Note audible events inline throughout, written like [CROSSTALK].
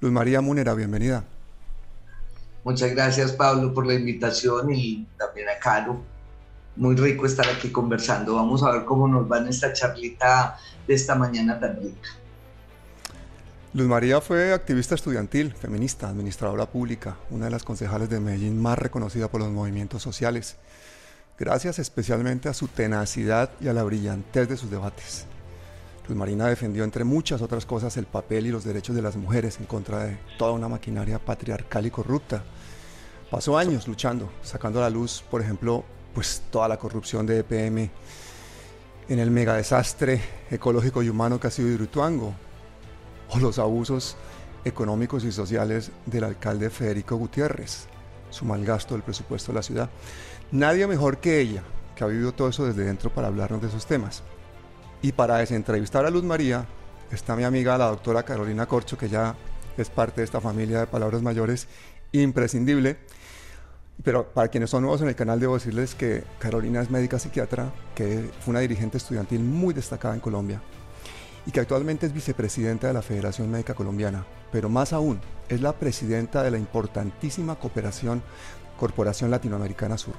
Luz María Múnera, bienvenida. Muchas gracias Pablo por la invitación y también a Caro. Muy rico estar aquí conversando. Vamos a ver cómo nos va en esta charlita de esta mañana tan rica. Luz María fue activista estudiantil, feminista, administradora pública, una de las concejales de Medellín más reconocida por los movimientos sociales, gracias especialmente a su tenacidad y a la brillantez de sus debates. Luz Marina defendió, entre muchas otras cosas, el papel y los derechos de las mujeres en contra de toda una maquinaria patriarcal y corrupta. Pasó años luchando, sacando a la luz, por ejemplo, pues toda la corrupción de EPM en el megadesastre ecológico y humano que ha sido Hidroituango, o los abusos económicos y sociales del alcalde Federico Gutiérrez, su mal gasto del presupuesto de la ciudad. Nadie mejor que ella, que ha vivido todo eso desde dentro para hablarnos de esos temas. Y para desentrevistar a Luz María está mi amiga la doctora Carolina Corcho, que ya es parte de esta familia de palabras mayores, imprescindible. Pero para quienes son nuevos en el canal, debo decirles que Carolina es médica psiquiatra, que fue una dirigente estudiantil muy destacada en Colombia y que actualmente es vicepresidenta de la Federación Médica Colombiana. Pero más aún, es la presidenta de la importantísima cooperación Corporación Latinoamericana Sur.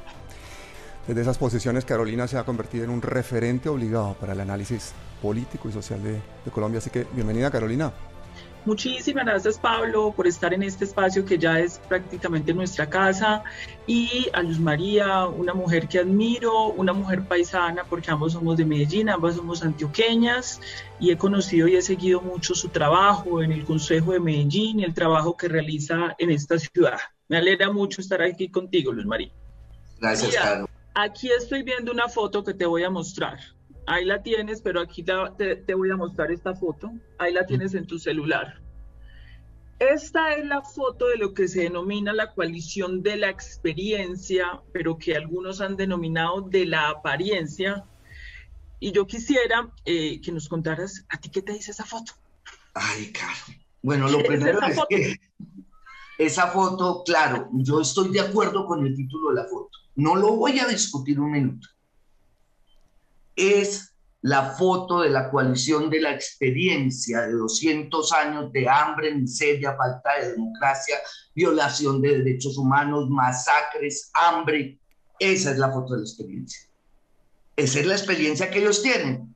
Desde esas posiciones, Carolina se ha convertido en un referente obligado para el análisis político y social de, Colombia. Así que bienvenida, Carolina. Muchísimas gracias Pablo por estar en este espacio que ya es prácticamente nuestra casa y a Luz María, una mujer que admiro, una mujer paisana porque ambos somos de Medellín, ambas somos antioqueñas y he conocido y he seguido mucho su trabajo en el Consejo de Medellín y el trabajo que realiza en esta ciudad. Me alegra mucho estar aquí contigo, Luz María. Gracias, Carlos. Aquí estoy viendo una foto que te voy a mostrar. Ahí la tienes, pero aquí te, voy a mostrar esta foto. Ahí la tienes en tu celular. Esta es la foto de lo que se denomina la coalición de la experiencia, pero que algunos han denominado de la apariencia. Y yo quisiera eh, que nos contaras, ¿a ti qué te dice esa foto? Ay, Caro. Bueno, lo [LAUGHS] primero es, que esa foto, claro, yo estoy de acuerdo con el título de la foto. No lo voy a discutir un minuto. Es la foto de la coalición de la experiencia de 200 años de hambre, miseria, falta de democracia, violación de derechos humanos, masacres, hambre. Esa es la foto de la experiencia. Esa es la experiencia que ellos tienen.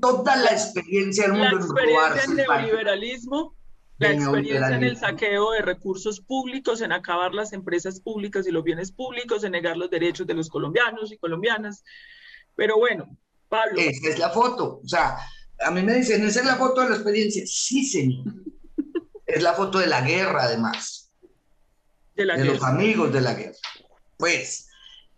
Toda la experiencia del mundo la experiencia en neoliberalismo la experiencia en el saqueo de recursos públicos, en acabar las empresas públicas y los bienes públicos, en negar los derechos de los colombianos y colombianas. Pero bueno, Pablo. Esa es la foto. O sea, a mí me dicen, ¿esa es la foto de la experiencia? Sí, señor. [LAUGHS] es la foto de la guerra, además. De, la de los amigos de la guerra. Pues,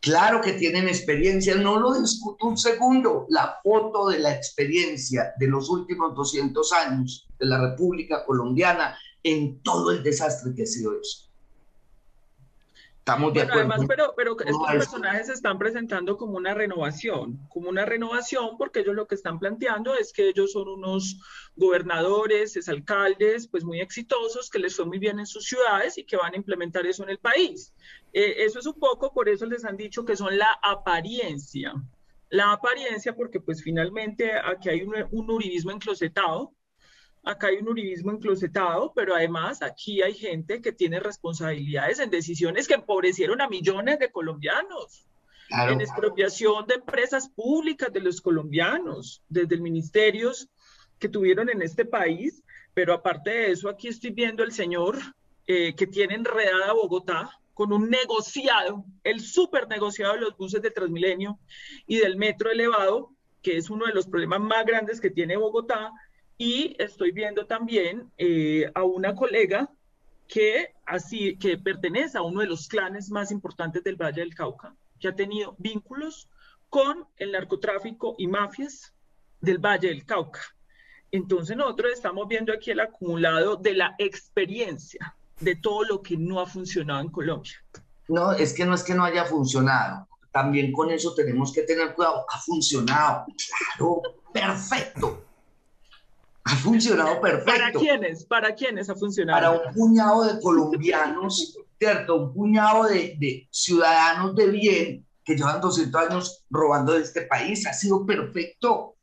Claro que tienen experiencia, no lo discuto un segundo. La foto de la experiencia de los últimos 200 años de la República Colombiana en todo el desastre que ha sido eso. Estamos de acuerdo. Además, pero, pero estos personajes se están presentando como una renovación, como una renovación, porque ellos lo que están planteando es que ellos son unos gobernadores, alcaldes, pues muy exitosos, que les fue muy bien en sus ciudades y que van a implementar eso en el país. Eh, eso es un poco, por eso les han dicho que son la apariencia. La apariencia, porque pues finalmente aquí hay un, un uribismo enclosetado, acá hay un uribismo enclosetado, pero además aquí hay gente que tiene responsabilidades en decisiones que empobrecieron a millones de colombianos, en expropiación de empresas públicas de los colombianos, desde el ministerios que tuvieron en este país, pero aparte de eso, aquí estoy viendo el señor eh, que tiene enredada Bogotá con un negociado, el súper negociado de los buses de Transmilenio y del metro elevado, que es uno de los problemas más grandes que tiene Bogotá, y estoy viendo también eh, a una colega que, así, que pertenece a uno de los clanes más importantes del Valle del Cauca, que ha tenido vínculos con el narcotráfico y mafias del Valle del Cauca. Entonces nosotros estamos viendo aquí el acumulado de la experiencia de todo lo que no ha funcionado en Colombia. No, es que no es que no haya funcionado. También con eso tenemos que tener cuidado. Ha funcionado. Claro, perfecto. Ha funcionado [LAUGHS] perfecto. ¿Para quiénes? ¿Para quiénes ha funcionado? Para un puñado de colombianos, ¿cierto? Un puñado de, de, ciudadanos de bien que llevan 200 años robando de este país. Ha sido perfecto.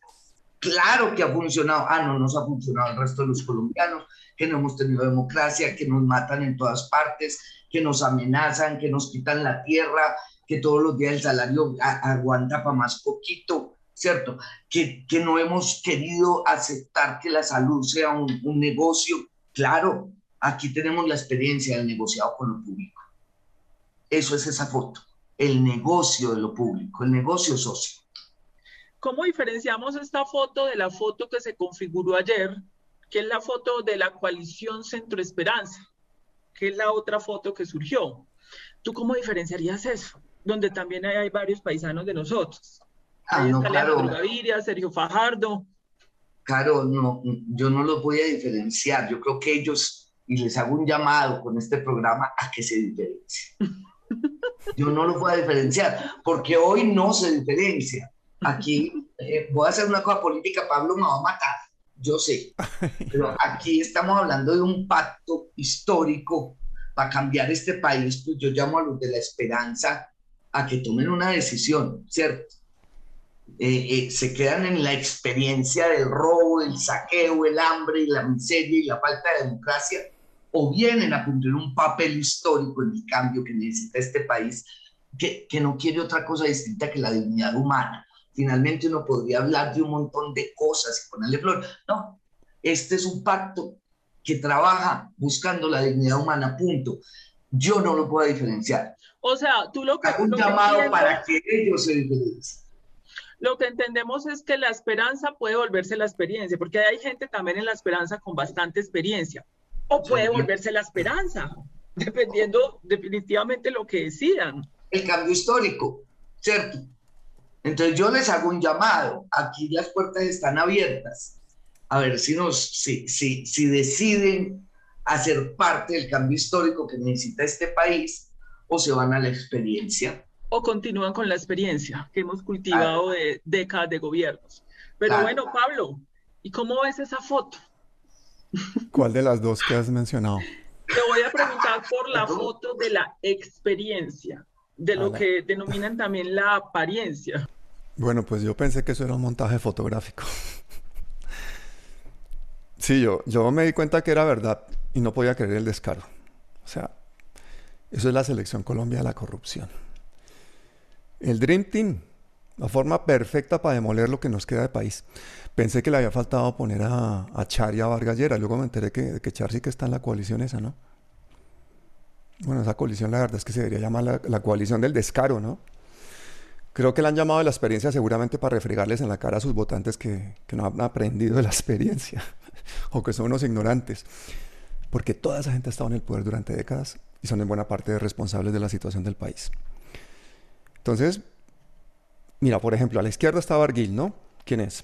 claro que ha funcionado. Ah, no nos ha funcionado el resto de los colombianos, que no hemos tenido democracia, que nos matan en todas partes, que nos amenazan, que nos quitan la tierra, que todos los días el salario aguanta para más poquito, ¿cierto? Que, que no hemos querido aceptar que la salud sea un, un negocio. Claro, aquí tenemos la experiencia del negociado con lo público. Eso es esa foto, el negocio de lo público, el negocio socio. ¿Cómo diferenciamos esta foto de la foto que se configuró ayer, que es la foto de la coalición Centro Esperanza, que es la otra foto que surgió? ¿Tú cómo diferenciarías eso? Donde también hay, varios paisanos de nosotros. Ah, no, claro. Gaviria, Sergio Fajardo. Claro, no, yo no los voy a diferenciar. Yo creo que ellos, y les hago un llamado con este programa a que se diferencien. [LAUGHS] Yo no los voy a diferenciar, porque hoy no se diferencia. Aquí eh, voy a hacer una cosa política, Pablo me va a matar, yo sé, [LAUGHS] pero aquí estamos hablando de un pacto histórico para cambiar este país, pues yo llamo a los de la esperanza a que tomen una decisión, ¿cierto? Eh, eh, se quedan en la experiencia del robo, el saqueo, el hambre y la miseria y la falta de democracia, o vienen a cumplir un papel histórico en el cambio que necesita este país, que, que no quiere otra cosa distinta que la dignidad humana. Finalmente uno podría hablar de un montón de cosas y ponerle flor. No, este es un pacto que trabaja buscando la dignidad humana, punto. Yo no lo puedo diferenciar. O sea, tú lo que... Hago un llamado para que ellos se diferencien. Lo que entendemos es que la esperanza puede volverse la experiencia, porque hay gente también en la esperanza con bastante experiencia, o puede volverse la esperanza, dependiendo definitivamente lo que decidan. El cambio histórico, ¿cierto? Entonces yo les hago un llamado, aquí las puertas están abiertas, a ver si, nos, si, si, si deciden hacer parte del cambio histórico que necesita este país o se van a la experiencia. O continúan con la experiencia que hemos cultivado de décadas de gobiernos. Pero bueno, Pablo, ¿y cómo ves esa foto? ¿Cuál de las dos que has mencionado? Te voy a preguntar por la foto de la experiencia de lo que denominan también la apariencia. Bueno, pues yo pensé que eso era un montaje fotográfico. sí, yo, yo me di cuenta que era verdad y no podía creer el descaro. O sea, eso es la selección Colombia de la corrupción. El Dream Team, la forma perfecta para demoler lo que nos queda de país. Pensé que le había faltado poner a, Char y a Vargallera. Luego me enteré que, que Char sí que está en la coalición esa, ¿no? Bueno, esa coalición la verdad es que se debería llamar la, coalición del descaro, ¿no? Creo que la han llamado de la experiencia seguramente para refregarles en la cara a sus votantes que, que no han aprendido de la [LAUGHS] experiencia o que son unos ignorantes. Porque toda esa gente ha estado en el poder durante décadas y son en buena parte responsables de la situación del país. Entonces, mira, por ejemplo, a la izquierda está Barguil, ¿no? ¿Quién es?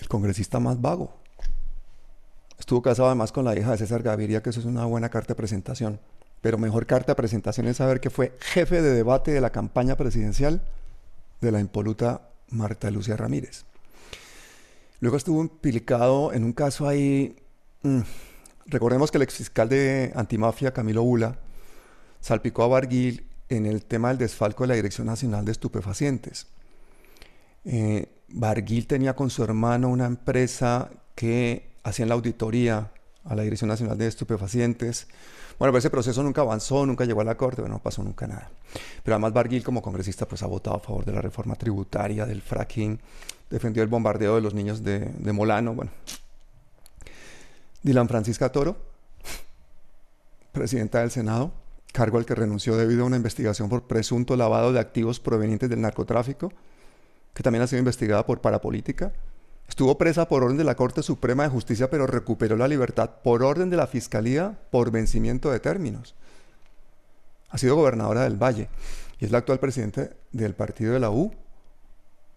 El congresista más vago. Estuvo casado además con la hija de César Gaviria, que eso es una buena carta de presentación pero mejor carta de presentación es saber que fue jefe de debate de la campaña presidencial de la impoluta Marta Lucia Ramírez. Luego estuvo implicado en un caso ahí, mm, recordemos que el exfiscal de antimafia, Camilo Bula, salpicó a Barguil en el tema del desfalco de la Dirección Nacional de Estupefacientes. Eh, Barguil tenía con su hermano una empresa que hacía la auditoría a la Dirección Nacional de Estupefacientes, bueno, pues ese proceso nunca avanzó, nunca llegó a la Corte, bueno, no pasó nunca nada. Pero además Barguil como congresista pues ha votado a favor de la reforma tributaria, del fracking, defendió el bombardeo de los niños de, de Molano, bueno. Dylan Francisca Toro, [LAUGHS] presidenta del Senado, cargo al que renunció debido a una investigación por presunto lavado de activos provenientes del narcotráfico, que también ha sido investigada por parapolítica. Estuvo presa por orden de la Corte Suprema de Justicia, pero recuperó la libertad por orden de la Fiscalía por vencimiento de términos. Ha sido gobernadora del Valle y es la actual presidente del partido de la U,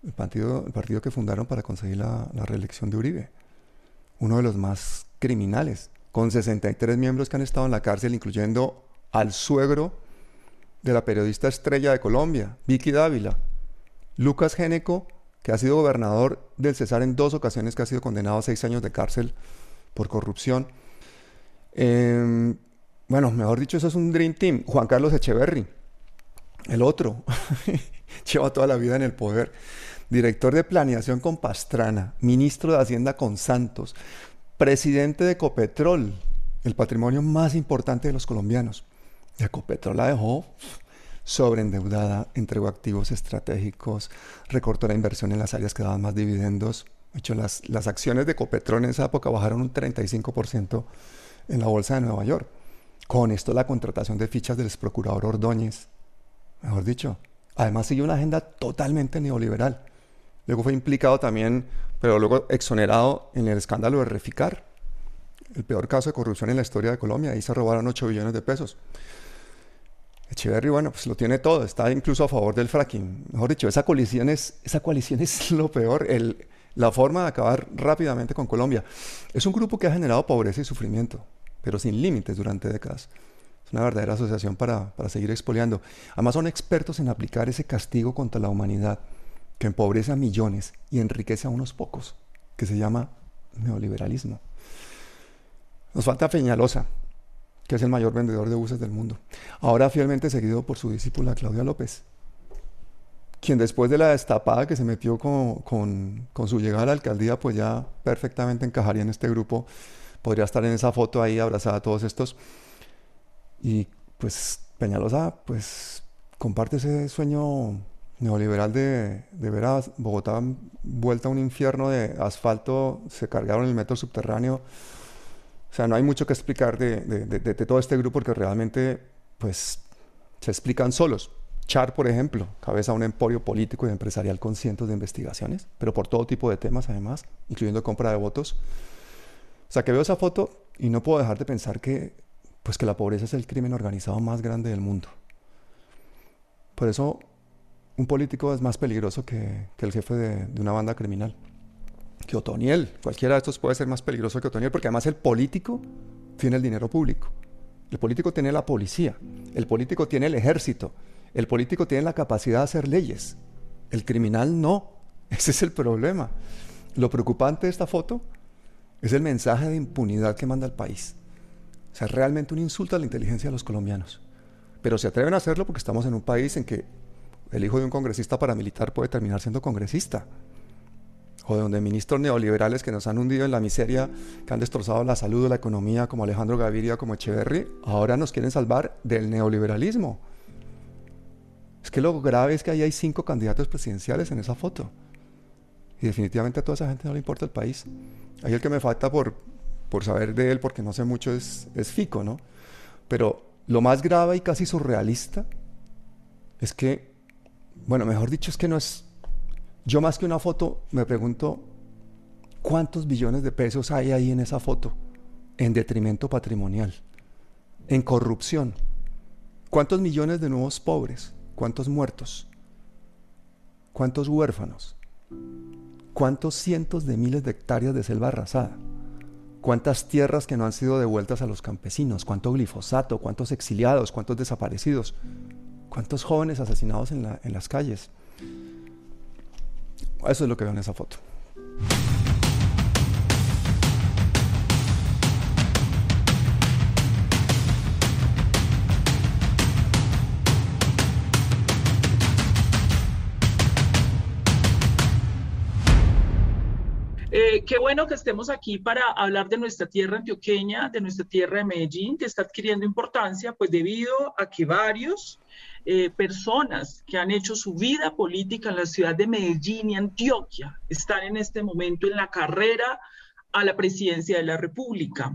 el partido, el partido que fundaron para conseguir la, la reelección de Uribe. Uno de los más criminales, con 63 miembros que han estado en la cárcel, incluyendo al suegro de la periodista estrella de Colombia, Vicky Dávila, Lucas Géneco que ha sido gobernador del Cesar en dos ocasiones, que ha sido condenado a seis años de cárcel por corrupción. Em, bueno, mejor dicho, eso es un Dream Team. Juan Carlos Echeverry, el otro, [LAUGHS] lleva toda la vida en el poder. director de planeación con Pastrana, ministro de Hacienda con Santos, presidente de Ecopetrol, el patrimonio más importante de los colombianos. Ecopetrol la dejó sobreendeudada, entregó activos estratégicos, recortó la inversión en las áreas que daban más dividendos. De hecho, las, acciones de Ecopetrol en esa época bajaron un 35% en la bolsa de Nueva York. Con esto la contratación de fichas del procurador Ordóñez, mejor dicho. Además siguió una agenda totalmente neoliberal. Luego fue implicado también, pero luego exonerado en el escándalo de Reficar, el peor caso de corrupción en la historia de Colombia. Ahí se robaron 8 billones de pesos. Echeverry, bueno, pues lo tiene todo, está incluso a favor del fracking. Mejor dicho, esa coalición es, esa coalición [LAUGHS] es lo peor, el, la forma de acabar rápidamente con Colombia. Es un grupo que ha generado pobreza y sufrimiento, pero sin límites durante décadas. Es una verdadera asociación para, para seguir expoliando. Además son expertos en aplicar ese castigo contra la humanidad que empobrece a millones y enriquece a unos pocos, que se llama neoliberalismo. Nos falta Peñalosa, que es el mayor vendedor de buses del mundo, ahora fielmente seguido por su discípula Claudia López, quien después de la destapada que se metió con, con, su llegada a la alcaldía, pues ya perfectamente encajaría en este grupo, podría estar en esa foto ahí abrazada a todos estos. Y pues Peñalosa, pues comparte ese sueño neoliberal de, de ver Bogotá vuelta a un infierno de asfalto, se cargaron el metro subterráneo, o sea, no hay mucho que explicar de, todo este grupo porque realmente, pues, se explican solos. Char, por ejemplo, cabeza un emporio político y empresarial con cientos de investigaciones, pero por todo tipo de temas además, incluyendo compra de votos. O sea, que veo esa foto y no puedo dejar de pensar que, pues, que la pobreza es el crimen organizado más grande del mundo. Por eso, un político es más peligroso que, el jefe de una banda criminal que Otoniel. Cualquiera de estos puede ser más peligroso que Otoniel porque además el político tiene el dinero público. El político tiene la policía. El político tiene el ejército. El político tiene la capacidad de hacer leyes. El criminal no. [LAUGHS] Ese es el problema. Lo preocupante de esta foto es el mensaje de impunidad que manda el país. O sea, es realmente un insulto a la inteligencia de los colombianos. Pero se atreven a hacerlo porque estamos en un país en que el hijo de un congresista paramilitar puede terminar siendo congresista o de donde ministros neoliberales que nos han hundido en la miseria, que han destrozado la salud o la economía, como Alejandro Gaviria, como Echeverry, ahora nos quieren salvar del neoliberalismo. Es que lo grave es que ahí hay cinco candidatos presidenciales en esa foto. Y definitivamente a toda esa gente no le importa el país. Ahí el que me falta por, por saber de él, porque no sé mucho, es, es Fico, ¿no? Pero lo más grave y casi surrealista es que, bueno, mejor dicho, es que no es, yo más que una foto me pregunto cuántos billones de pesos hay ahí en esa foto en detrimento patrimonial, en corrupción. ¿Cuántos millones de nuevos pobres? ¿Cuántos muertos? ¿Cuántos huérfanos? ¿Cuántos cientos de miles de hectáreas de selva arrasada? ¿Cuántas tierras que no han sido devueltas a los campesinos? ¿Cuánto glifosato? ¿Cuántos exiliados? ¿Cuántos desaparecidos? ¿Cuántos jóvenes asesinados en, en las calles? Eso es lo que veo en esa foto. Que estemos aquí para hablar de nuestra tierra antioqueña, de nuestra tierra de Medellín, que está adquiriendo importancia, pues debido a que varios eh, personas que han hecho su vida política en la ciudad de Medellín y Antioquia están en este momento en la carrera a la presidencia de la República.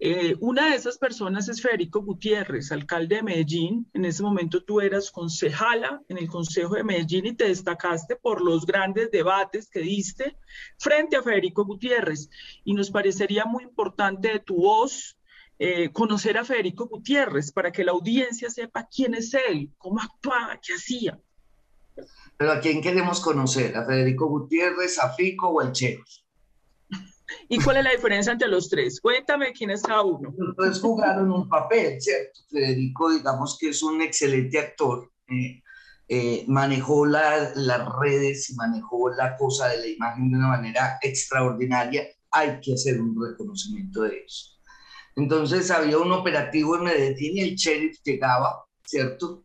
Eh, una de esas personas es Federico Gutiérrez, alcalde de Medellín. En ese momento tú eras concejala en el Consejo de Medellín y te destacaste por los grandes debates que diste frente a Federico Gutiérrez. Y nos parecería muy importante de tu voz eh, conocer a Federico Gutiérrez para que la audiencia sepa quién es él, cómo actuaba, qué hacía. Pero ¿a quién queremos conocer? ¿A Federico Gutiérrez, a Fico o al Cheo? ¿Y cuál es la diferencia entre los tres? Cuéntame quién es cada uno. Los tres jugaron un papel, ¿cierto? Federico, digamos que es un excelente actor. Eh, eh, manejó las redes y manejó la cosa de la imagen de una manera extraordinaria. Hay que hacer un reconocimiento de eso. Entonces había un operativo en Medellín y el sheriff llegaba, ¿cierto?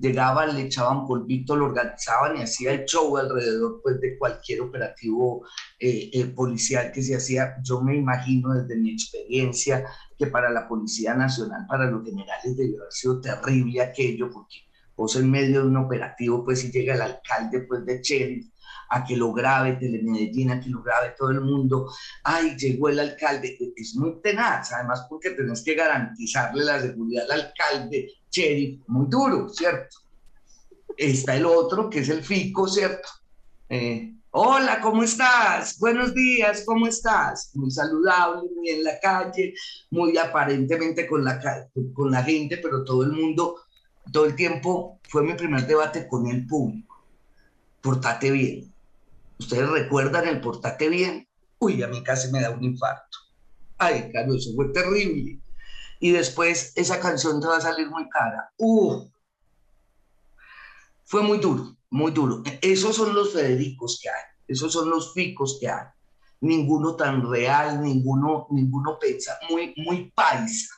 Llegaban, le echaban polvito, lo organizaban y hacía el show alrededor pues, de cualquier operativo eh, eh, policial que se hacía. Yo me imagino desde mi experiencia que para la Policía Nacional, para los generales, debió haber sido terrible aquello, porque vos en medio de un operativo, pues si llega el alcalde pues, de Sheriff a que lo grabe Telemedellín, a que lo grabe todo el mundo, ay, llegó el alcalde, es muy tenaz, además porque tenés que garantizarle la seguridad al alcalde, sheriff, muy duro, ¿cierto? Está el otro, que es el FICO, ¿cierto? Eh, Hola, ¿cómo estás? Buenos días, ¿cómo estás? Muy saludable, muy en la calle, muy aparentemente con la, con la gente, pero todo el mundo, todo el tiempo, fue mi primer debate con el público. Portate bien. ¿Ustedes recuerdan el portate bien? Uy, a mí casi me da un infarto. Ay, claro, eso fue terrible. Y después esa canción te va a salir muy cara. Uh, fue muy duro, muy duro. Esos son los Federicos que hay, esos son los Ficos que hay. Ninguno tan real, ninguno, ninguno pensa, muy, muy paisa.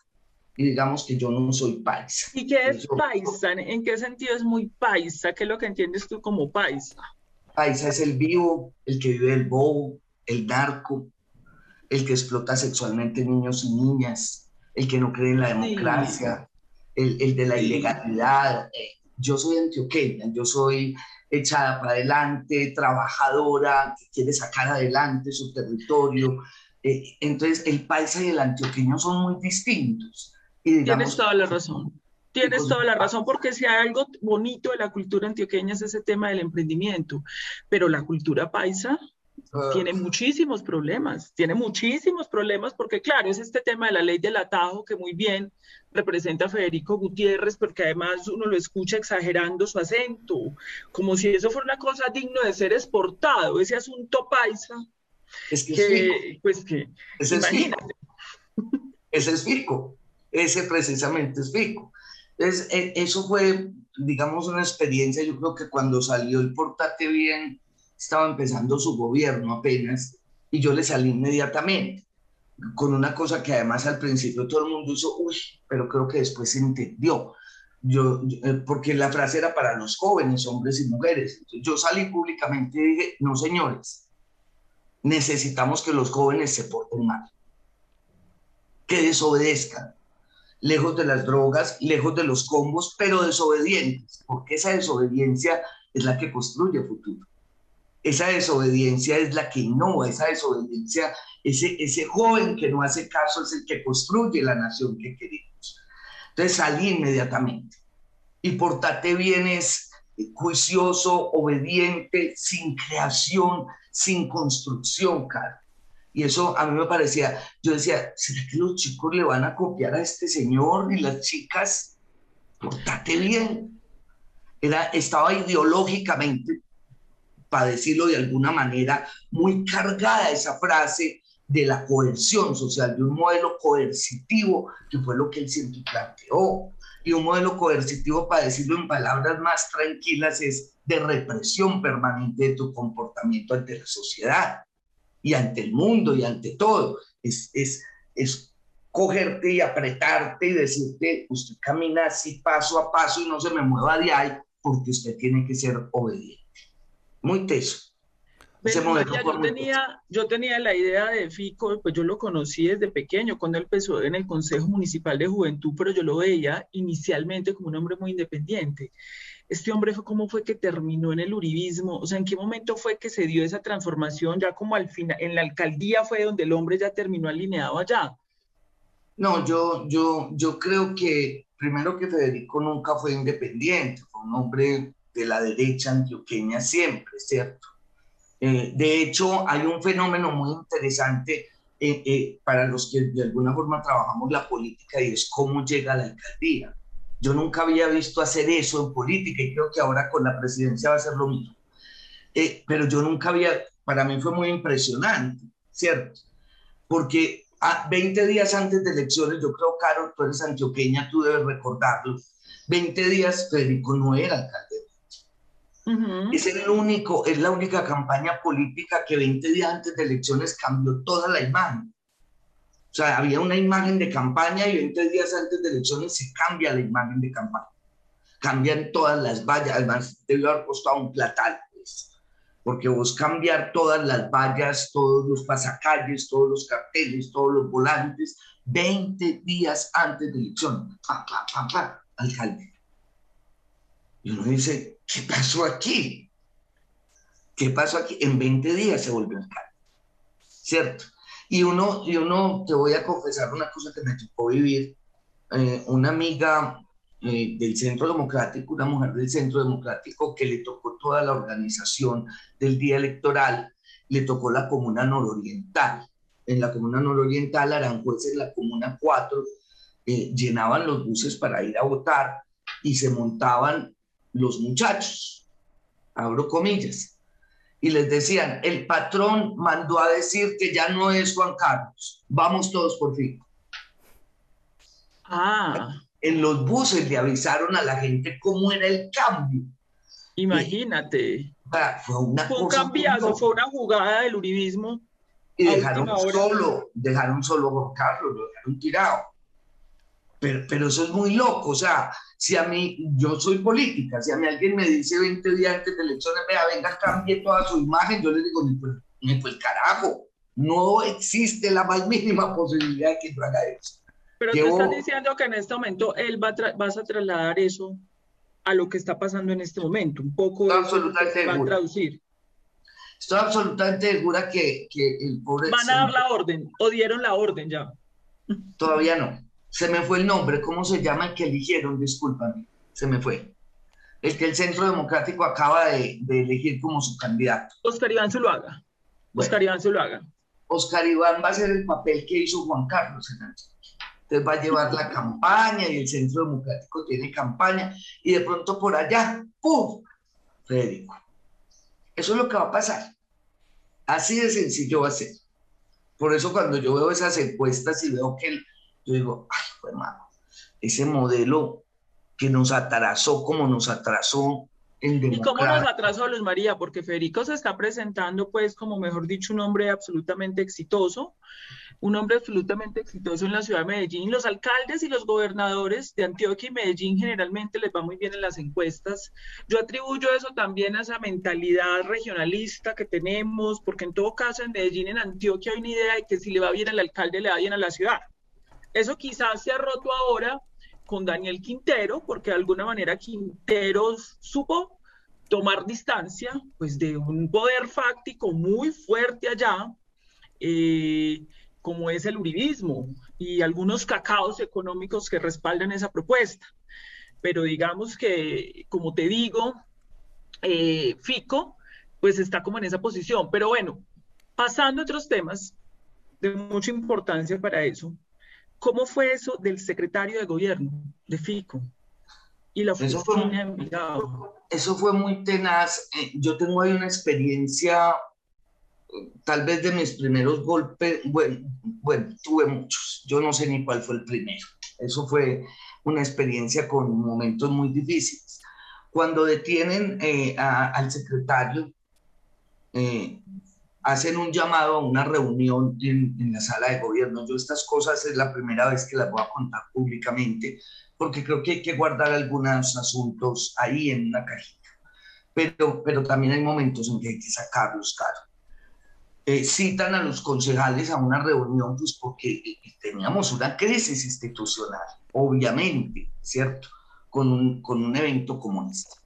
Y digamos que yo no soy paisa. ¿Y qué es paisa? ¿En qué sentido es muy paisa? ¿Qué es lo que entiendes tú como paisa? Paisa es el vivo, el que vive el bobo, el narco, el que explota sexualmente niños y niñas, el que no cree en la democracia, el, el, de la ilegalidad. Eh, yo soy antioqueña, yo soy echada para adelante, trabajadora, que quiere sacar adelante su territorio. Eh, entonces, el paisa y el antioqueño son muy distintos. Y Tienes toda la razón. Tienes toda la razón, porque si hay algo bonito de la cultura antioqueña es ese tema del emprendimiento, pero la cultura paisa ah. tiene muchísimos problemas, tiene muchísimos problemas, porque claro, es este tema de la ley del atajo que muy bien representa a Federico Gutiérrez, porque además uno lo escucha exagerando su acento, como si eso fuera una cosa digna de ser exportado, ese asunto paisa. Es que, pues que, ese imagínate. Es ese es Fico, ese precisamente es Fico. Entonces, e, eso fue, digamos, una experiencia, yo creo que cuando salió el Portate Bien, estaba empezando su gobierno apenas, y yo le salí inmediatamente, con una cosa que además al principio todo el mundo hizo, uy, pero creo que después se entendió. Yo, eh, porque la frase era para los jóvenes, hombres y mujeres. Entonces, yo salí públicamente y dije, no señores, necesitamos que los jóvenes se porten mal, que desobedezcan, lejos de las drogas, lejos de los combos, pero desobedientes, porque esa desobediencia es la que construye futuro. Esa desobediencia es la que no, esa desobediencia, ese, ese joven que no hace caso es el que construye la nación que queremos. Entonces salí inmediatamente. Y portate bien es juicioso, obediente, sin creación, sin construcción, cara. Y eso a mí me parecía, yo decía, ¿será que los chicos le van a copiar a este señor y las chicas? Portate bien. Era, estaba ideológicamente, para decirlo de alguna manera, muy cargada esa frase de la coerción social, de un modelo coercitivo, que fue lo que él siempre planteó. Y un modelo coercitivo, para decirlo en palabras más tranquilas, es de represión permanente de tu comportamiento ante la sociedad y ante el mundo y ante todo. Es, es, es cogerte y apretarte y decirte, usted camina así paso a paso y no se me mueva de ahí porque usted tiene que ser obediente. Muy teso. yo, tenía, yo tenía la idea de Fico, pues yo lo conocí desde pequeño, cuando él empezó en el Consejo Municipal de Juventud, pero yo lo veía inicialmente como un hombre muy independiente este hombre fue cómo fue que terminó en el uribismo, o sea, en qué momento fue que se dio esa transformación, ya como al final, en la alcaldía fue donde el hombre ya terminó alineado allá. No, yo, yo, yo creo que primero que Federico nunca fue independiente, fue un hombre de la derecha antioqueña siempre, ¿cierto? Eh, de hecho, hay un fenómeno muy interesante eh, eh, para los que de alguna forma trabajamos la política y es cómo llega a la alcaldía. Yo nunca había visto hacer eso en política y creo que ahora con la presidencia va a ser lo mismo. Eh, pero yo nunca había, para mí fue muy impresionante, ¿cierto? Porque a 20 días antes de elecciones, yo creo, Caro, tú eres antioqueña, tú debes recordarlo, 20 días Federico no era alcalde. Es el único, es la única campaña política que 20 días antes de elecciones cambió toda la imagen. O sea, había una imagen de campaña y 20 días antes de elecciones se cambia la imagen de campaña. cambian todas las vallas, además debe haber costado un platal, pues, porque vos cambiar todas las vallas, todos los pasacalles, todos los carteles, todos los volantes, 20 días antes de elección, pam, pam, pam, pam, alcalde. Y uno dice, ¿qué pasó aquí? ¿Qué pasó aquí? En 20 días se volvió alcalde, ¿cierto? Y uno, y uno, te voy a confesar una cosa que me tocó vivir. Eh, una amiga eh, del Centro Democrático, una mujer del Centro Democrático que le tocó toda la organización del día electoral, le tocó la comuna nororiental. En la comuna nororiental, Aranjuez en la comuna 4, eh, llenaban los buses para ir a votar y se montaban los muchachos, abro comillas, y les decían, el patrón mandó a decir que ya no es Juan Carlos, vamos todos por fin. Ah en los buses le avisaron a la gente cómo era el cambio. Imagínate. fue una fue un cambiazo, fue una jugada del uribismo. Y dejaron solo, dejaron solo a Juan Carlos, lo dejaron tirado. Pero, pero eso es muy loco, o sea, si a mí, yo soy política, si a mí alguien me dice 20 días antes de elecciones, vea, venga, cambie toda su imagen, yo le digo, ni pues, ni pues carajo, no existe la más mínima posibilidad de que yo haga eso. Pero tú estás diciendo que en este momento él va a vas a trasladar eso a lo que está pasando en este momento, un poco Estoy absolutamente va a traducir. Estoy absolutamente segura que, que el pobre... Van a dar la orden, o dieron la orden ya. Todavía no. Se me fue el nombre, ¿cómo se llama el que eligieron? Discúlpame, se me fue. El que el Centro Democrático acaba de, de elegir como su candidato. Oscar Iván Zuluaga. Oscar Iván Zuluaga. Oscar Iván va a hacer el papel que hizo Juan Carlos Hernández. Entonces va a llevar la campaña y el Centro Democrático tiene campaña y de pronto por allá, ¡pum! Federico. Eso es lo que va a pasar. Así de sencillo va a ser. Por eso cuando yo veo esas encuestas y veo que, yo digo, ay, pues hermano, ese modelo que nos atrasó como nos atrasó ¿Y cómo nos atrasó Luz María? Porque Federico se está presentando, pues, como mejor dicho, un hombre absolutamente exitoso, un hombre absolutamente exitoso en la ciudad de Medellín. Los alcaldes y los gobernadores de Antioquia y Medellín generalmente les va muy bien en las encuestas. Yo atribuyo eso también a esa mentalidad regionalista que tenemos, porque en todo caso en Medellín, en Antioquia, hay una idea de que si le va bien al alcalde, le va bien a la ciudad. Eso quizás se ha roto ahora con Daniel Quintero, porque de alguna manera Quintero supo tomar distancia pues, de un poder fáctico muy fuerte allá, eh, como es el uribismo y algunos cacaos económicos que respaldan esa propuesta. Pero digamos que, como te digo, eh, Fico, pues está como en esa posición. Pero bueno, pasando a otros temas de mucha importancia para eso, ¿Cómo fue eso del secretario de gobierno de FICO? Y la eso fue, eso fue muy tenaz. Eh, yo tengo ahí una experiencia, tal vez de mis primeros golpes, bueno, bueno, tuve muchos, yo no sé ni cuál fue el primero. Eso fue una experiencia con momentos muy difíciles. Cuando detienen eh, al secretario, eh, hacen un llamado a una reunión en, en, la sala de gobierno. Yo estas cosas es la primera vez que las voy a contar públicamente, porque creo que hay que guardar algunos asuntos ahí en una cajita. Pero, pero también hay momentos en que hay que sacarlos, claro. Eh, citan a los concejales a una reunión, pues porque teníamos una crisis institucional, obviamente, ¿cierto? Con un, con un evento como este.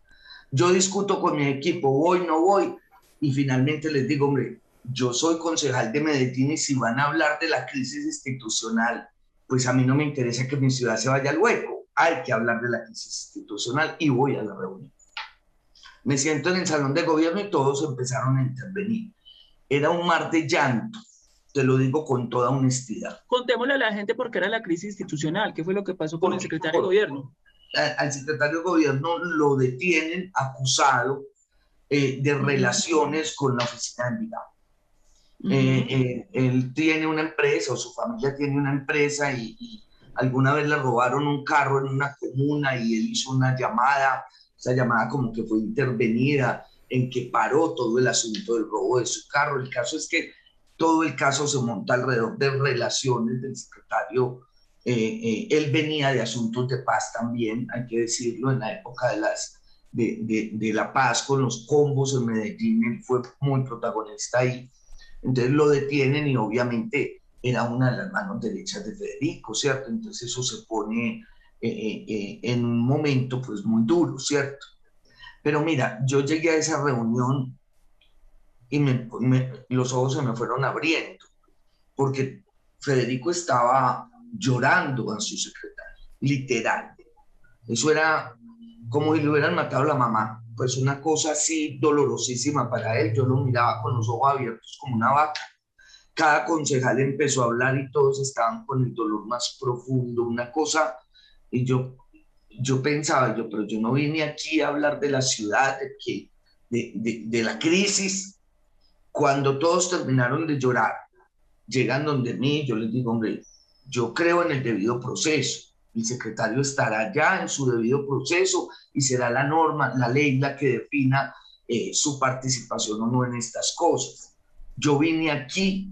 Yo discuto con mi equipo, voy, no voy, y finalmente les digo, hombre, yo soy concejal de Medellín y si van a hablar de la crisis institucional, pues a mí no me interesa que mi ciudad se vaya al hueco. Hay que hablar de la crisis institucional y voy a la reunión. Me siento en el salón de gobierno y todos empezaron a intervenir. Era un mar de llanto, te lo digo con toda honestidad. Contémosle a la gente por qué era la crisis institucional, qué fue lo que pasó con el secretario de gobierno. Al secretario de gobierno lo detienen acusado eh, de relaciones con la oficina de Eh, eh, él tiene una empresa o su familia tiene una empresa y, alguna vez le robaron un carro en una comuna y él hizo una llamada, esa llamada como que fue intervenida en que paró todo el asunto del robo de su carro. El caso es que todo el caso se monta alrededor de relaciones del secretario Eh, él venía de asuntos de paz también, hay que decirlo, en la época de, las, de, de, la paz con los combos en Medellín, él fue muy protagonista ahí. Entonces lo detienen y obviamente era una de las manos derechas de Federico, ¿cierto? Entonces eso se pone en un momento pues muy duro, ¿cierto? Pero mira, yo llegué a esa reunión y los ojos se me fueron abriendo, porque Federico estaba llorando a su secretario, literal. Eso era como si le hubieran matado a la mamá, pues una cosa así dolorosísima para él. Yo lo miraba con los ojos abiertos como una vaca. Cada concejal empezó a hablar y todos estaban con el dolor más profundo, una cosa, y yo, yo pensaba, yo, pero yo no vine aquí a hablar de la ciudad, de, que, de, de, de la crisis, cuando todos terminaron de llorar, llegan donde mí, yo les digo, hombre, yo creo en el debido proceso. El secretario estará ya en su debido proceso y será la norma, la ley la que defina eh, su participación o no en estas cosas. Yo vine aquí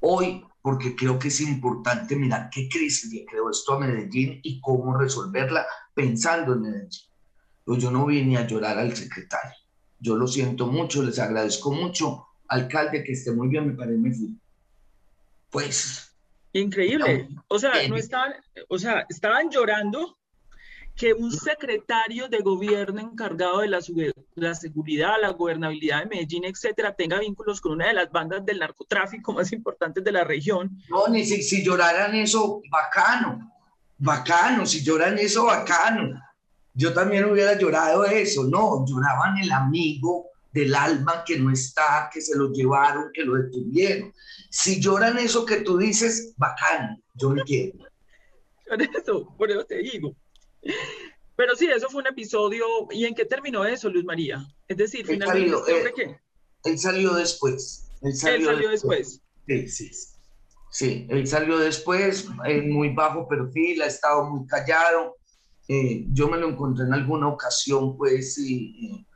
hoy porque creo que es importante mirar qué crisis le creó esto a Medellín y cómo resolverla pensando en Medellín. Pues yo no vine a llorar al secretario. Yo lo siento mucho, les agradezco mucho, alcalde, que esté muy bien, me parece Pues. Increíble. O sea, no estaban, o sea, estaban llorando que un secretario de gobierno encargado de la, la, seguridad, la gobernabilidad de Medellín, etcétera, tenga vínculos con una de las bandas del narcotráfico más importantes de la región. No, ni si, si lloraran eso, bacano, bacano, si lloran eso, bacano. Yo también hubiera llorado eso, no, lloraban el amigo, del alma que no está, que se lo llevaron, que lo detuvieron. Si lloran eso que tú dices, bacán, yo entiendo. Por eso, por eso te digo. Pero sí, eso fue un episodio. ¿Y en qué terminó eso, Luz María? Es decir, finalmente, salió, ¿este eh, qué? Él salió después. Él salió, después. Sí, sí. Sí, él salió después, muy bajo perfil, ha estado muy callado. Eh, yo me lo encontré en alguna ocasión, pues, y,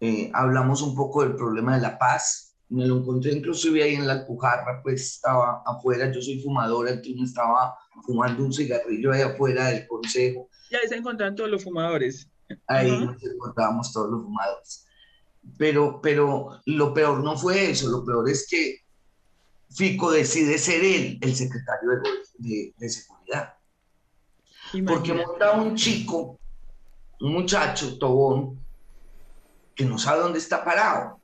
eh, hablamos un poco del problema de la paz. Me lo encontré inclusive ahí en la Alpujarra, pues estaba afuera, yo soy fumadora, entonces estaba fumando un cigarrillo ahí afuera del consejo. Y ahí se encontraron todos los fumadores. Ahí nos encontrábamos todos los fumadores. Pero, pero lo peor no fue eso, lo peor es que Fico decide ser él el secretario de, de, seguridad. Porque monta un chico, un muchacho, Tobón, que no sabe dónde está parado.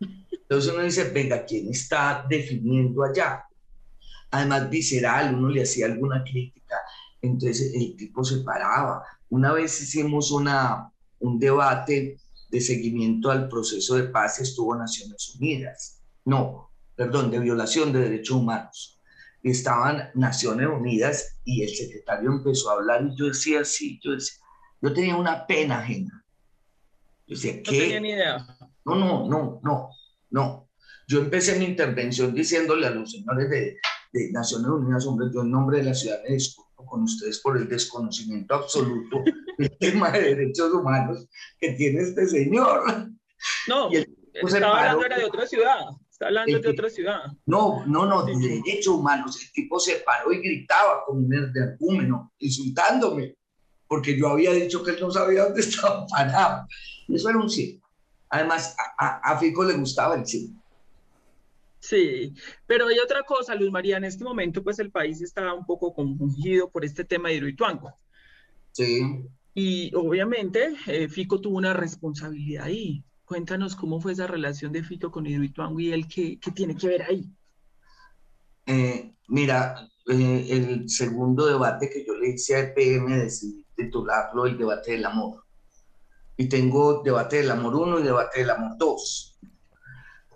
Entonces uno dice, venga, ¿quién está definiendo allá? Además, visceral, uno le hacía alguna crítica, entonces el tipo se paraba. Una vez hicimos una, un debate de seguimiento al proceso de paz, estuvo Naciones Unidas. No, perdón, de violación de derechos humanos. estaban Naciones Unidas y el secretario empezó a hablar y yo decía, sí, yo decía, yo tenía una pena ajena yo decía, ¿qué? No tenía ni idea. No, no, no, no, no. Yo empecé mi intervención diciéndole a los señores de, de Naciones Unidas, hombre, yo en nombre de la ciudad me disculpo con ustedes por el desconocimiento absoluto del [LAUGHS] tema de derechos humanos que tiene este señor. No, estaba hablando era de otra ciudad. Está hablando de otra ciudad. No, no, no, de derechos humanos. El tipo se paró y gritaba con un de argúmeno, insultándome, porque yo había dicho que él no sabía dónde estaba parado. Eso era un sí. Además, a, Fico le gustaba el sí. Sí, pero hay otra cosa, Luz María, en este momento pues el país está un poco confundido por este tema de Hidroituango. Sí. Y obviamente eh, Fico tuvo una responsabilidad ahí. Cuéntanos cómo fue esa relación de Fico con Hidroituango y él qué, qué tiene que ver ahí. Eh, mira, eh, el segundo debate que yo le hice a EPM decidí titularlo El debate del amor y tengo debate del amor 1 y debate del amor 2.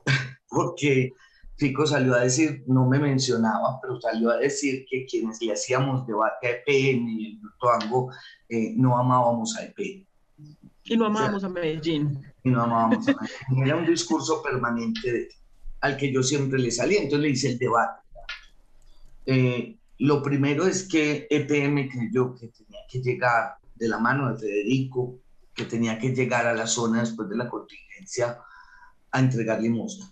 [LAUGHS] Porque Fico salió a decir, no me mencionaba, pero salió a decir que quienes le hacíamos debate a EPM y el Tuango eh, no amábamos a EPM. Y no amábamos a Medellín. Y no amábamos a Medellín. Era un discurso permanente al que yo siempre le salía, entonces le hice el debate. Eh, lo primero es que EPM creyó que tenía que llegar de la mano de Federico que tenía que llegar a la zona después de la contingencia a entregar limosna.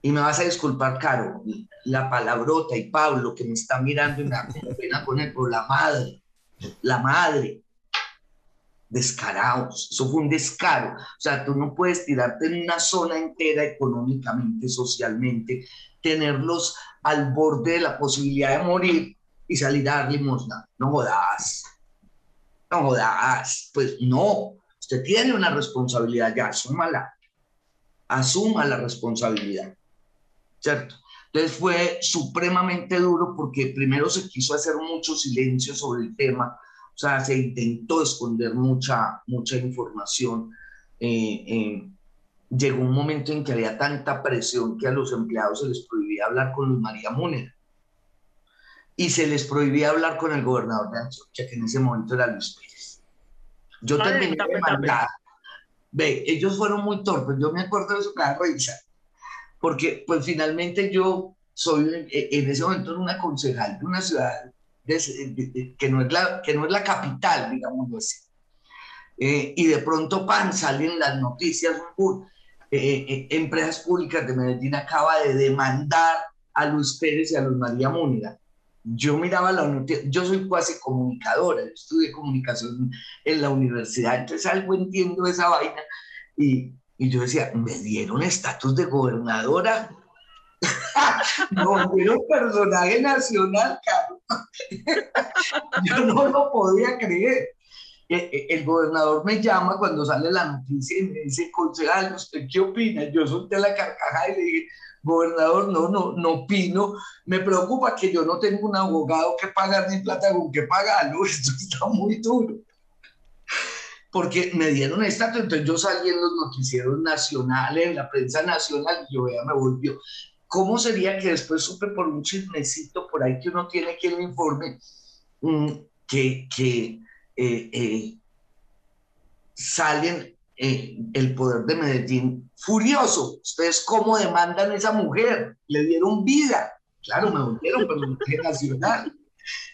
y me vas a disculpar, Caro, la palabrota y Pablo que me está mirando y me da pena con él, pero la madre, la madre, descarados, eso fue un descaro. O sea, tú no puedes tirarte en una zona entera económicamente, socialmente, tenerlos al borde de la posibilidad de morir y salir a dar limosna. No jodas, no pues no, usted tiene una responsabilidad, ya asúmala, asuma la responsabilidad, ¿cierto? Entonces fue supremamente duro porque primero se quiso hacer mucho silencio sobre el tema, o sea, se intentó esconder mucha, mucha información. Eh, eh, llegó un momento en que había tanta presión que a los empleados se les prohibía hablar con Luz María Múnera y se les prohibía hablar con el gobernador de Antioquia, que en ese momento era Luis Pérez. Yo terminé de mandar. Ve, ellos fueron muy torpes, yo me acuerdo de su cada risa, porque pues finalmente yo soy en ese momento una concejal de una ciudad que, no es la, que no es la capital, digamos así. Eh, y de pronto, pan, salen las noticias, eh, eh, Empresas Públicas de Medellín acaba de demandar a Luis Pérez y a Luz María Múnera. Yo miraba la noticia, yo soy cuasi comunicadora, estudié comunicación en la universidad, entonces algo entiendo de esa vaina. Y, y yo decía, me dieron estatus de gobernadora [LAUGHS] no, un personaje nacional, [LAUGHS] Yo no lo podía creer. E, e, el gobernador me llama cuando sale la noticia y me dice, concejal, ¿usted qué opina? Yo solté la carcajada y le dije, gobernador, no, no, no opino. Me preocupa que yo no tengo un abogado que pagar ni plata con que pagarlo. [LAUGHS] Esto está muy duro. Porque me dieron estatus, entonces yo salí en los noticieros nacionales, en la prensa nacional, y yo ya me volvió. ¿Cómo sería que después supe por un chismecito por ahí que uno tiene que le informe mm, que, que eh, eh, salen eh, el poder de Medellín furioso? ¿Ustedes cómo demandan a esa mujer? Le dieron vida. Claro, me volvieron pero nacional.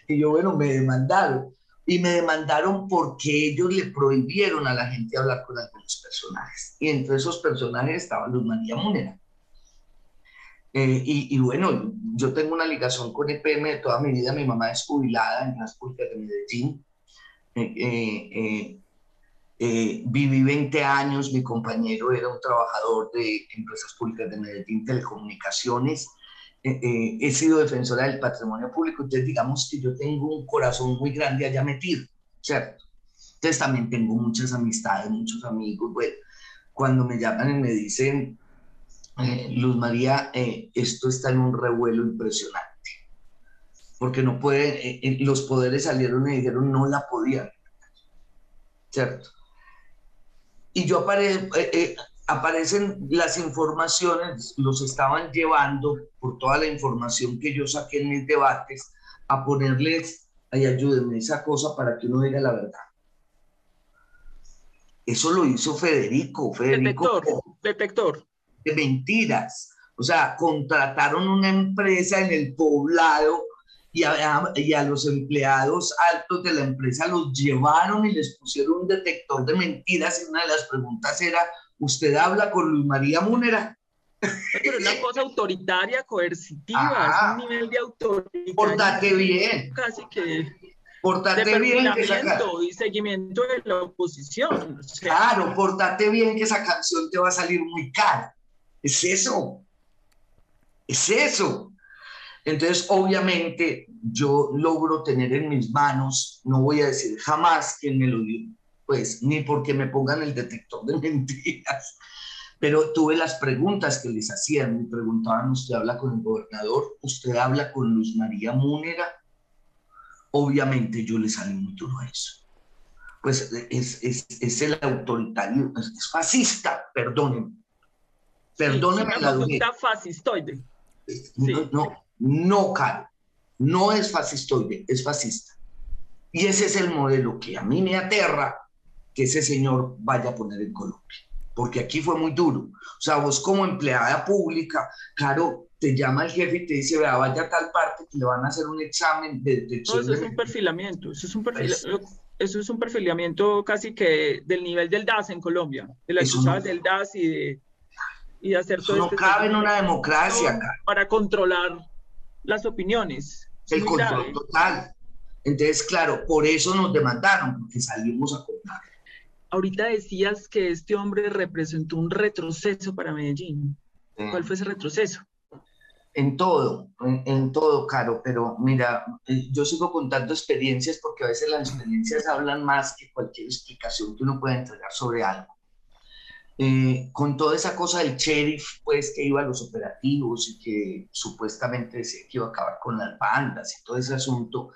Y yo, bueno, me demandaron. Y me demandaron porque ellos le prohibieron a la gente hablar con algunos personajes. Y entre esos personajes estaba Luz María Múnera eh, y, bueno, yo tengo una ligación con EPM de toda mi vida. Mi mamá es jubilada en las de Medellín. Eh, eh, viví 20 años, mi compañero era un trabajador de empresas públicas de Medellín, telecomunicaciones. he sido defensora del patrimonio público, entonces digamos que yo tengo un corazón muy grande allá metido, ¿cierto? Entonces también tengo muchas amistades, muchos amigos. Bueno, cuando me llaman y me dicen, eh, Luz María, eh, esto está en un revuelo impresionante, porque no puede, eh, los poderes salieron y dijeron no la podían, ¿cierto? Y yo aparecen las informaciones, los estaban llevando por toda la información que yo saqué en mis debates a ponerles, ay, ayúdenme esa cosa para que uno diga la verdad. Eso lo hizo Federico. Federico detector, detector de mentiras. O sea, contrataron una empresa en el poblado y a, y a, los empleados altos de la empresa los llevaron y les pusieron un detector de mentiras y una de las preguntas era, ¿usted habla con Luis María Múnera? Pero es una cosa autoritaria, coercitiva, es un nivel de autoridad. Portate bien. Casi que portate bien que y seguimiento de la oposición. claro, portate bien que esa canción te va a salir muy cara. Es eso. Es eso. Entonces, obviamente, yo logro tener en mis manos, no voy a decir jamás que me lo dio, pues, ni porque me pongan el detector de [LAUGHS] mentiras, pero tuve las preguntas que les hacían. Me preguntaban, ¿usted habla con el gobernador? ¿Usted habla con Luz María Múnera? Obviamente yo les salí muy duro a eso. Pues es, es, es el autoritario, es fascista, perdónenme Perdóneme la dureza. fascistoide. No, no, no, Caro. No es fascistoide, es fascista. Y ese es el modelo que a mí me aterra que ese señor vaya a poner en Colombia. Porque aquí fue muy duro. O sea, vos como empleada pública, Caro, te llama el jefe y te dice, vea, vaya a tal parte que le van a hacer un examen de detección. eso es un perfilamiento, eso es un perfilamiento. Pues, eso es un perfilamiento casi que del nivel del DAS en Colombia, de las cruzadas del DAS y de, y hacer todo No este cabe en una democracia Para controlar las opiniones. El control total. Entonces, claro, por eso nos demandaron, porque salimos a contar. Ahorita decías que este hombre representó un retroceso para Medellín. ¿Cuál fue ese retroceso? En todo, en, todo, Caro, pero mira, eh, yo sigo contando experiencias porque a veces las experiencias hablan más que cualquier explicación que uno pueda entregar sobre algo. Eh, con toda esa cosa del sheriff, pues que iba a los operativos y que supuestamente decía que iba a acabar con las bandas y todo ese asunto,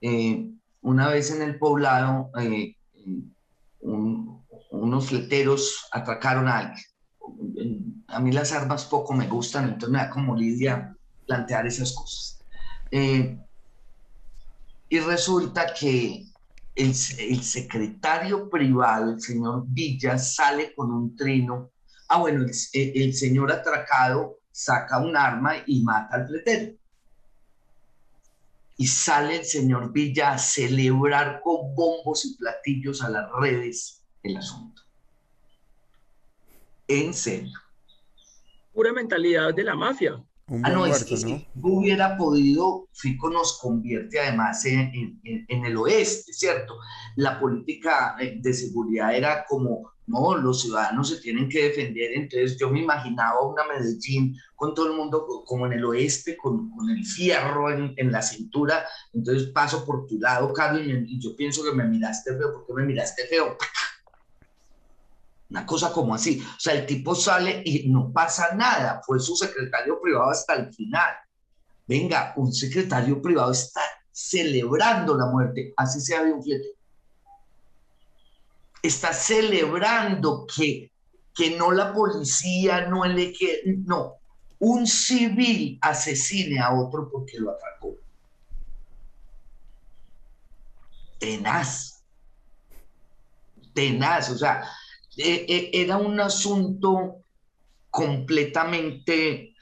eh, una vez en el poblado, unos fleteros atracaron a alguien a mí las armas poco me gustan, entonces me da como lidia plantear esas cosas. Eh, y resulta que el, el, secretario privado, el señor Villa, sale con un trino. Ah, bueno, el, el señor atracado saca un arma y mata al fletero. Y sale el señor Villa a celebrar con bombos y platillos a las redes el asunto. En serio pura mentalidad de la mafia. Ah, no, es que ¿no? hubiera podido, Fico nos convierte además en, en, el oeste, ¿cierto? La política eh, de seguridad era como, no, los ciudadanos se tienen que defender, entonces yo me imaginaba una Medellín con todo el mundo como en el oeste, con, con el fierro en, en, la cintura, entonces paso por tu lado, Carlos, y, y yo pienso que me miraste feo, ¿por qué me miraste feo? [LAUGHS] Una cosa como así. O sea, el tipo sale y no pasa nada. Fue su secretario privado hasta el final. Venga, un secretario privado está celebrando la muerte, así sea de un flete. Está celebrando que, que no la policía, no el que, no, un civil asesine a otro porque lo atacó. Tenaz. Tenaz, o sea, era un asunto completamente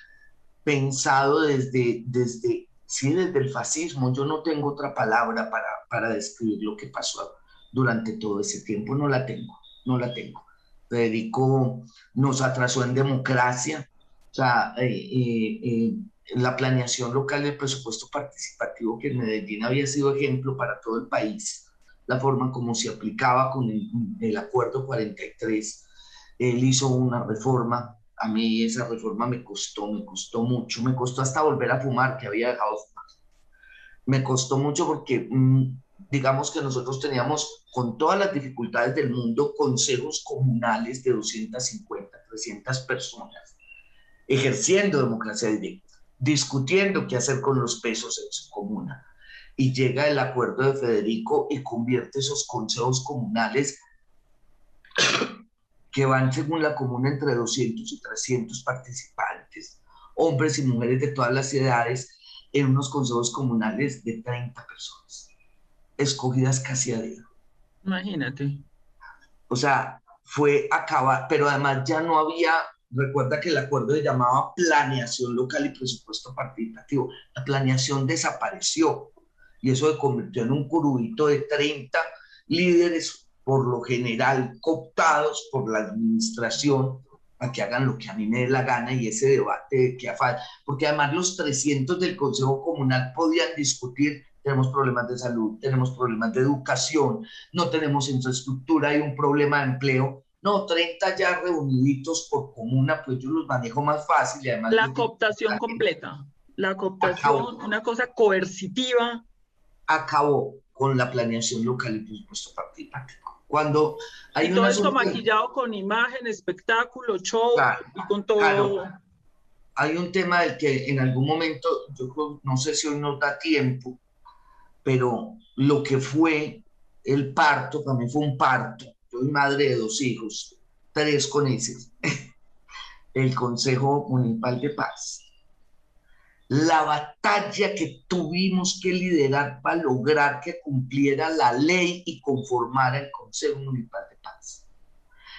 pensado desde, desde, sí, desde el fascismo. Yo no tengo otra palabra para, para describir lo que pasó durante todo ese tiempo. No la tengo, no la tengo. Federico nos atrasó en democracia. O sea, eh, la planeación local del presupuesto participativo que en Medellín había sido ejemplo para todo el país la forma como se aplicaba con el, acuerdo 43. Él hizo una reforma, a mí esa reforma me costó, me costó mucho, me costó hasta volver a fumar, que había dejado fumar. Me costó mucho porque, mm, digamos que nosotros teníamos, con todas las dificultades del mundo, consejos comunales de 250, 300 personas, ejerciendo democracia directa, discutiendo qué hacer con los pesos en su comuna y llega el acuerdo de Federico y convierte esos consejos comunales que van según la comuna entre 200 y 300 participantes, hombres y mujeres de todas las edades, en unos consejos comunales de 30 personas, escogidas casi a dedo. Imagínate. O sea, fue acabar, pero además ya no había, recuerda que el acuerdo se llamaba planeación local y presupuesto participativo, la planeación desapareció y eso se convirtió en un curubito de 30 líderes, por lo general cooptados por la administración para que hagan lo que a mí me dé la gana y ese debate de qué falta, porque además los 300 del Consejo Comunal podían discutir, tenemos problemas de salud, tenemos problemas de educación, no tenemos infraestructura, hay un problema de empleo, no, 30 ya reuniditos por comuna, pues yo los manejo más fácil y además... La cooptación completa, la cooptación, una cosa coercitiva acabó con la planeación local y presupuesto participativo. Cuando hay y todo esto maquillado con imagen, espectáculo, show y con todo. Hay un tema del que en algún momento, yo no sé si hoy nos da tiempo, pero lo que fue el parto, también fue un parto. Yo soy madre de dos hijos, tres con ese. [LAUGHS] el Consejo Municipal de Paz la batalla que tuvimos que liderar para lograr que cumpliera la ley y conformara el Consejo Municipal de Paz.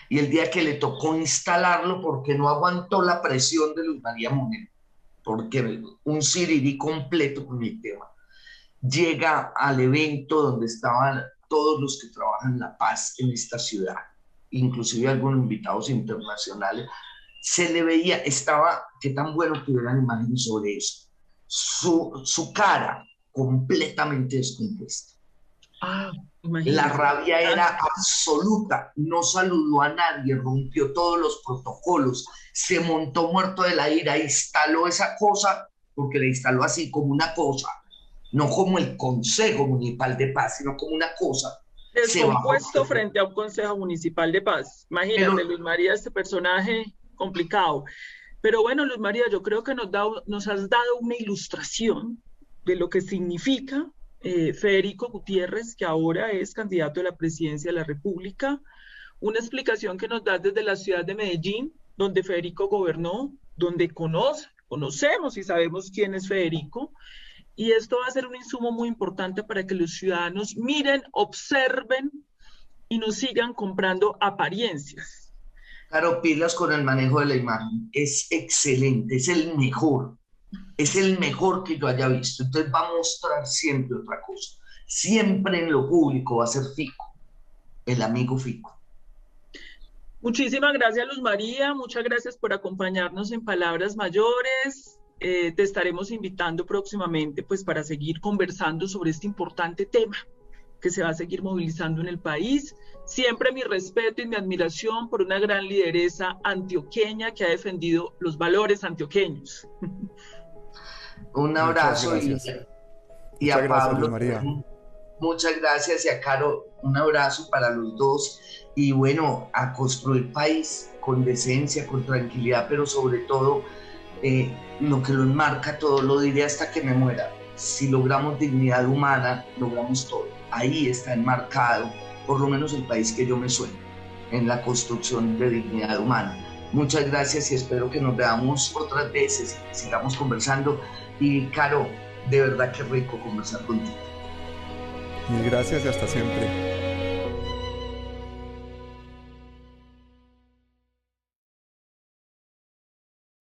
Y el día que le tocó instalarlo porque no aguantó la presión de Luz María Monero, porque un sirirí completo con el tema, llega al evento donde estaban todos los que trabajan la paz en esta ciudad, inclusive algunos invitados internacionales, se le veía, estaba, qué tan bueno que imágenes sobre eso, su, su cara completamente descompuesta. Ah, la rabia era absoluta, no saludó a nadie, rompió todos los protocolos, se montó muerto de la ira, instaló esa cosa, porque le instaló así como una cosa, no como el Consejo Municipal de Paz, sino como una cosa. Descompuesto frente a un Consejo Municipal de Paz. Imagínate, Luis María, este personaje complicado. Pero bueno, Luis María, yo creo que nos, nos has dado una ilustración de lo que significa eh, Federico Gutiérrez, que ahora es candidato a la presidencia de la República, una explicación que nos da desde la ciudad de Medellín, donde Federico gobernó, donde conoce, conocemos y sabemos quién es Federico, y esto va a ser un insumo muy importante para que los ciudadanos miren, observen y no sigan comprando apariencias. Claro, pilas con el manejo de la imagen. Es excelente, es el mejor es el mejor que yo haya visto. Entonces va a mostrar siempre otra cosa. Siempre en lo público va a ser Fico, el amigo Fico. Muchísimas gracias, Luz María. Muchas gracias por acompañarnos en Palabras Mayores. Eh, te estaremos invitando próximamente pues, para seguir conversando sobre este importante tema que se va a seguir movilizando en el país. Siempre mi respeto y mi admiración por una gran lideresa antioqueña que ha defendido los valores antioqueños. Un abrazo y, a Pablo. María. Muchas gracias y a Caro, un abrazo para los dos. Y bueno, a construir país con decencia, con tranquilidad, pero sobre todo eh, lo que lo enmarca todo, lo diré hasta que me muera. Si logramos dignidad humana, logramos todo. Ahí está enmarcado, por lo menos el país que yo me sueño, en la construcción de dignidad humana. Muchas gracias y espero que nos veamos otras veces sigamos conversando. Y Caro, de verdad que rico conversar contigo. Mil gracias y hasta siempre.